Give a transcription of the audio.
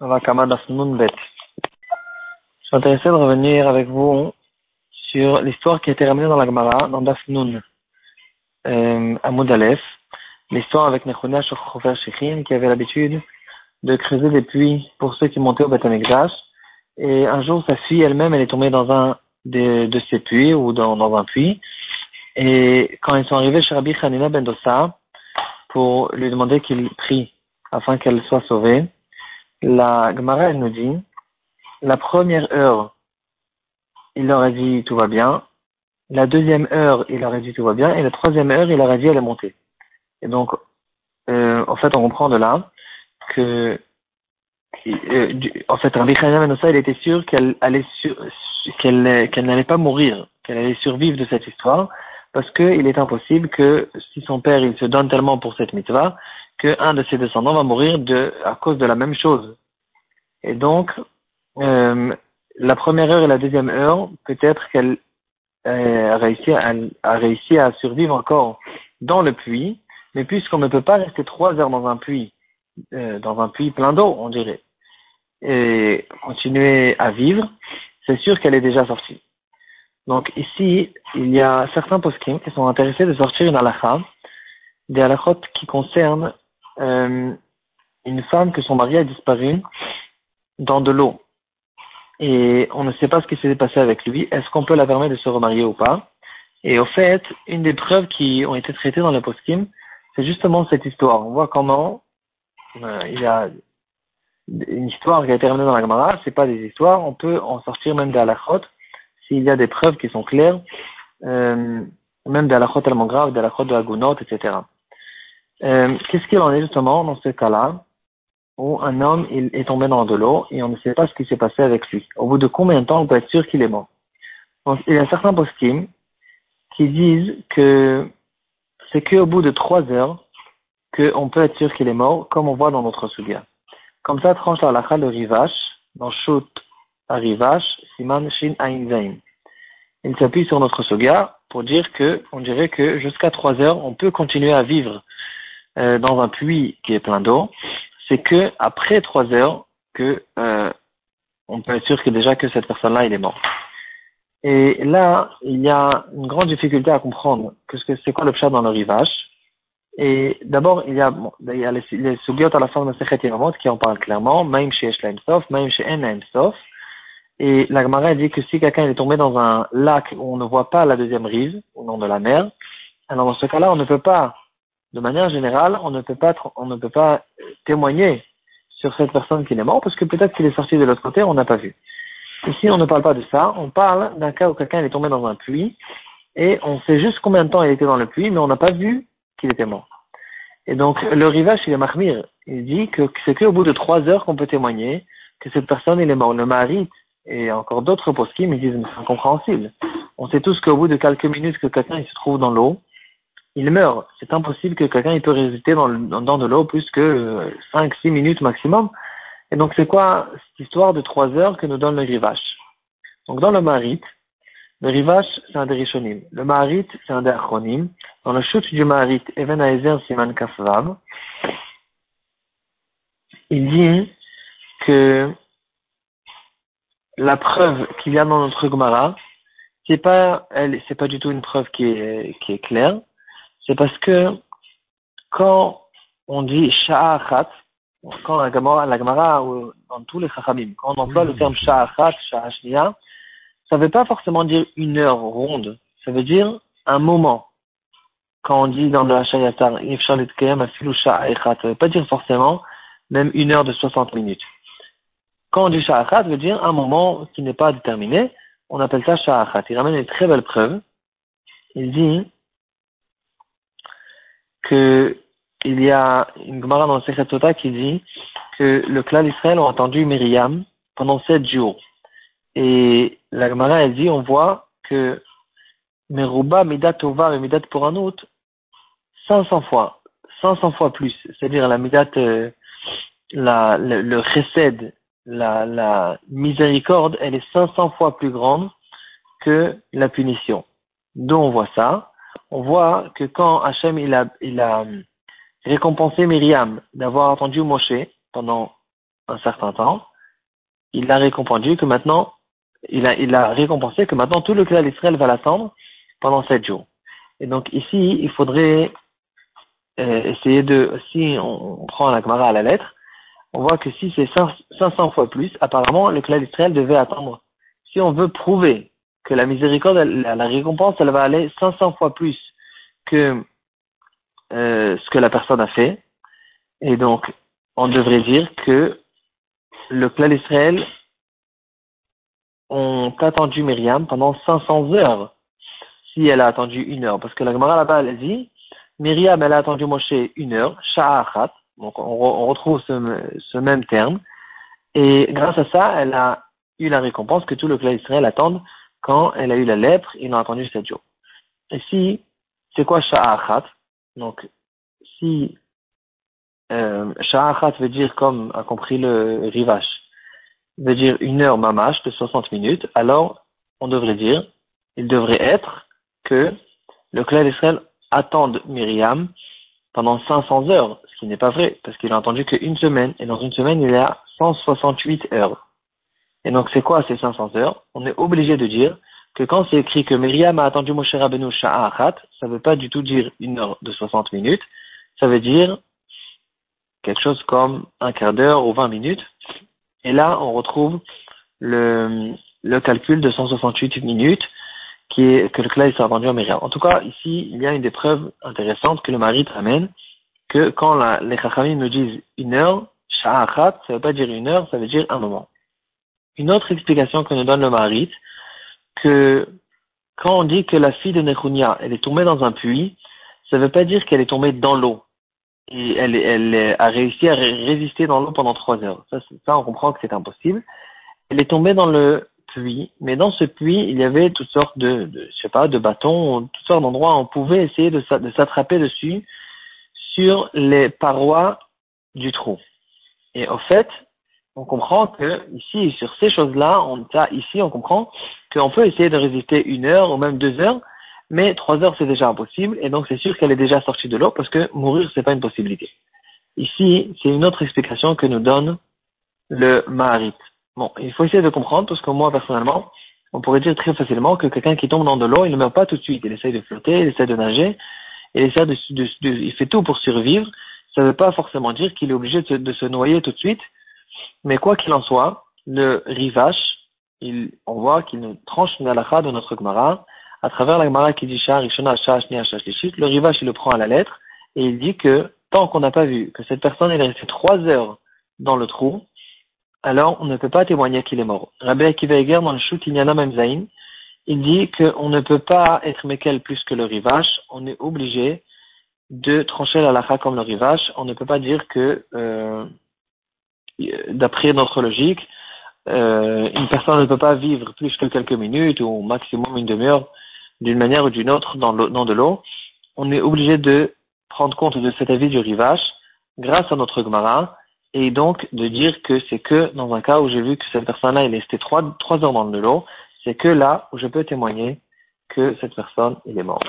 Je suis intéressé de revenir avec vous sur l'histoire qui a été ramenée dans la Gemara, dans Dafnun, euh, à Moudalef, l'histoire avec Nechonia Shochofer Shechim, qui avait l'habitude de creuser des puits pour ceux qui montaient au Beth Et un jour, sa fille elle-même, elle est tombée dans un de, de ces puits, ou dans, dans un puits. Et quand ils sont arrivés chez Rabbi Hanina Ben Dossa, pour lui demander qu'il prie afin qu'elle soit sauvée, la Gemara, elle nous dit, la première heure, il leur a dit tout va bien. La deuxième heure, il leur a dit tout va bien. Et la troisième heure, il leur a dit elle est montée. Et donc, euh, en fait, on comprend de là que, euh, en fait, Rabbi Menossa, il était sûr qu'elle allait qu'elle qu'elle n'allait pas mourir, qu'elle allait survivre de cette histoire, parce qu'il est impossible que si son père il se donne tellement pour cette mitzvah, qu'un de ses descendants va mourir de, à cause de la même chose. Et donc, euh, la première heure et la deuxième heure, peut-être qu'elle euh, a, réussi à, survivre encore dans le puits, mais puisqu'on ne peut pas rester trois heures dans un puits, euh, dans un puits plein d'eau, on dirait, et continuer à vivre, c'est sûr qu'elle est déjà sortie. Donc ici, il y a certains poskim qui sont intéressés de sortir une halakha, des halakhot qui concernent euh, une femme que son mari a disparu dans de l'eau. Et on ne sait pas ce qui s'est passé avec lui. Est-ce qu'on peut la permettre de se remarier ou pas? Et au fait, une des preuves qui ont été traitées dans le poskim, c'est justement cette histoire. On voit comment euh, il y a une histoire qui a été ramenée dans la Gemara, c'est pas des histoires, on peut en sortir même des halakhot s'il y a des preuves qui sont claires, euh, même des halakhot tellement graves, des halakhot de Agunot, etc. Euh, Qu'est-ce qu'il en est justement dans ce cas-là où un homme est tombé dans de l'eau et on ne sait pas ce qui s'est passé avec lui? Au bout de combien de temps on peut être sûr qu'il est mort? Il y a certains poskim qui disent que c'est qu'au bout de trois heures qu'on peut être sûr qu'il est mort, comme on voit dans notre souga. Comme ça, tranche la halakha de Rivache, dans Shoot Rivache, Siman Shin Il s'appuie sur notre soga pour dire que, on dirait que jusqu'à trois heures, on peut continuer à vivre euh, dans un puits qui est plein d'eau, c'est que après trois heures que euh, on peut être sûr que déjà que cette personne-là il est mort. Et là, il y a une grande difficulté à comprendre que c'est quoi le chat dans le rivage. Et d'abord, il y a, les, les à la fin de Sechet Yamamot qui en parlent clairement, même chez Eshlaim Sof, même chez En Sof. Et la Gemara dit que si quelqu'un est tombé dans un lac où on ne voit pas la deuxième rive, au nom de la mer, alors dans ce cas-là, on ne peut pas de manière générale, on ne peut pas, on ne peut pas témoigner sur cette personne qui est mort parce que peut-être qu'il est sorti de l'autre côté, on n'a pas vu. Ici, on ne parle pas de ça, on parle d'un cas où quelqu'un est tombé dans un puits et on sait juste combien de temps il était dans le puits, mais on n'a pas vu qu'il était mort. Et donc, le rivage, il est mahmir. Il dit que c'est qu'au bout de trois heures qu'on peut témoigner que cette personne, il est mort. Le mari et encore d'autres poskim, ils disent, c'est incompréhensible. On sait tous qu'au bout de quelques minutes que quelqu'un se trouve dans l'eau, il meurt. C'est impossible que quelqu'un peut résister dans, dans de l'eau plus que 5-6 euh, minutes maximum. Et donc c'est quoi cette histoire de 3 heures que nous donne le rivage Donc dans le marit, le rivage c'est un des rishonim. Le marit c'est un des. Dans le chute du marit, Even Aezer Siman Kafvav, il dit que la preuve qu'il y a dans notre Gemara, c'est pas, elle, c'est pas du tout une preuve qui est, qui est claire c'est parce que quand on dit sha'achat, quand la Gemara, la Gemara ou dans tous les chachamim, quand on emploie le terme sha'achat, sha'ashniya, ça ne veut pas forcément dire une heure ronde, ça veut dire un moment. Quand on dit dans le Hachayatar, ifshalit kayam afilu sha'achat, ça ne veut pas dire forcément même une heure de 60 minutes. Quand on dit sha'achat, veut dire un moment qui n'est pas déterminé, on appelle ça sha'achat. Il ramène une très belle preuve. Il dit, que il y a une Gemara dans le Sechet Tota qui dit que le clan d'Israël a entendu Myriam pendant sept jours. Et la Gemara, elle dit, on voit que Meruba Midat Tova et Midat Poranut, 500 fois, 500 fois plus. C'est-à-dire la Midat, euh, le, le chesed, la, la miséricorde, elle est 500 fois plus grande que la punition. D'où on voit ça on voit que quand Hachem il a, il a récompensé Myriam d'avoir entendu Moshe pendant un certain temps, il a récompensé que maintenant, il a, il a récompensé que maintenant tout le clan d'Israël va l'attendre pendant sept jours. Et donc ici, il faudrait euh, essayer de, si on, prend la Gemara à la lettre, on voit que si c'est 500 fois plus, apparemment le clan d'Israël devait attendre. Si on veut prouver que la miséricorde, la, récompense, elle va aller 500 fois plus que euh, ce que la personne a fait, et donc on devrait dire que le clan d'Israël ont attendu Myriam pendant 500 heures, si elle a attendu une heure. Parce que la Gemara là-bas, elle dit, Myriam, elle a attendu Moshe une heure, Sha'achat, donc on, retrouve ce, même terme, et grâce à ça, elle a eu la récompense que tout le clan d'Israël attend quand elle a eu la lèpre, ils ont attendu sept jours. Et si, c'est quoi Sha'achat? Donc, si euh, Sha'achat veut dire, comme a compris le Rivache, veut dire une heure mamash de 60 minutes, alors on devrait dire, il devrait être que le clan d'Israël attende Myriam pendant 500 heures, ce qui n'est pas vrai, parce qu'il a entendu qu'une semaine, et dans une semaine, il a 168 heures. Et donc, c'est quoi ces 500 heures? On est obligé de dire que quand c'est écrit que Myriam a attendu Moshe Rabbeinu Sha'achat, ça ne veut pas du tout dire une heure de 60 minutes, ça veut dire quelque chose comme un quart d'heure ou 20 minutes. Et là, on retrouve le calcul de 168 minutes qui est que le clay s'est vendu à Myriam. En tout cas, ici, il y a une des preuves intéressantes que le mari ramène, que quand la, les chachamim nous disent une heure, sha'achat, ça veut pas dire une heure, ça veut dire un moment. Une autre explication que nous donne le mari, que quand on dit que la fille de Nechunia, elle est tombée dans un puits, ça ne veut pas dire qu'elle est tombée dans l'eau. Et elle, elle a réussi à résister dans l'eau pendant trois heures. Ça, ça on comprend que c'est impossible. Elle est tombée dans le puits, mais dans ce puits, il y avait toutes sortes de, je sais pas, de bâtons, toutes sortes d'endroits où on pouvait essayer de, s'attraper dessus sur les parois du trou. Et au fait, on comprend que ici, sur ces choses-là, on, ici, on comprend qu'on peut essayer de résister une heure ou même deux heures, mais trois heures, c'est déjà impossible, et donc c'est sûr qu'elle est déjà sortie de l'eau parce que mourir, c'est pas une possibilité. Ici, c'est une autre explication que nous donne le Maharit. Bon, il faut essayer de comprendre parce que moi, personnellement, on pourrait dire très facilement que quelqu'un qui tombe dans de l'eau, il ne meurt pas tout de suite. Il essaye de flotter, il essaie de nager, il essaie de, il fait tout pour survivre. Ça ne veut pas forcément dire qu'il est obligé de se, noyer tout de suite. Mais quoi qu'il en soit, le rivache, il, on voit qu'il nous tranche une halakha de notre Gemara à travers la Gemara qui dit Shah, Rishona, Shah, Le rivache, il le prend à la lettre et il dit que tant qu'on n'a pas vu que cette personne est restée trois heures dans le trou, alors on ne peut pas témoigner qu'il est mort. Rabbi Akiva Eger, dans le Shut Memzain, il dit qu'on ne peut pas être Mekel plus que le rivage, on est obligé de trancher la lacha comme le rivage, on ne peut pas dire que, euh, d'après notre logique, euh, une personne ne peut pas vivre plus que quelques minutes ou maximum une demi-heure d'une manière ou d'une autre dans, dans de l'eau. On est obligé de prendre compte de cet avis du rivage grâce à notre Gemara et donc de dire que c'est que dans un cas où j'ai vu que cette personne-là est restée trois, trois heures dans de l'eau, c'est que là où je peux témoigner que cette personne, il est mort.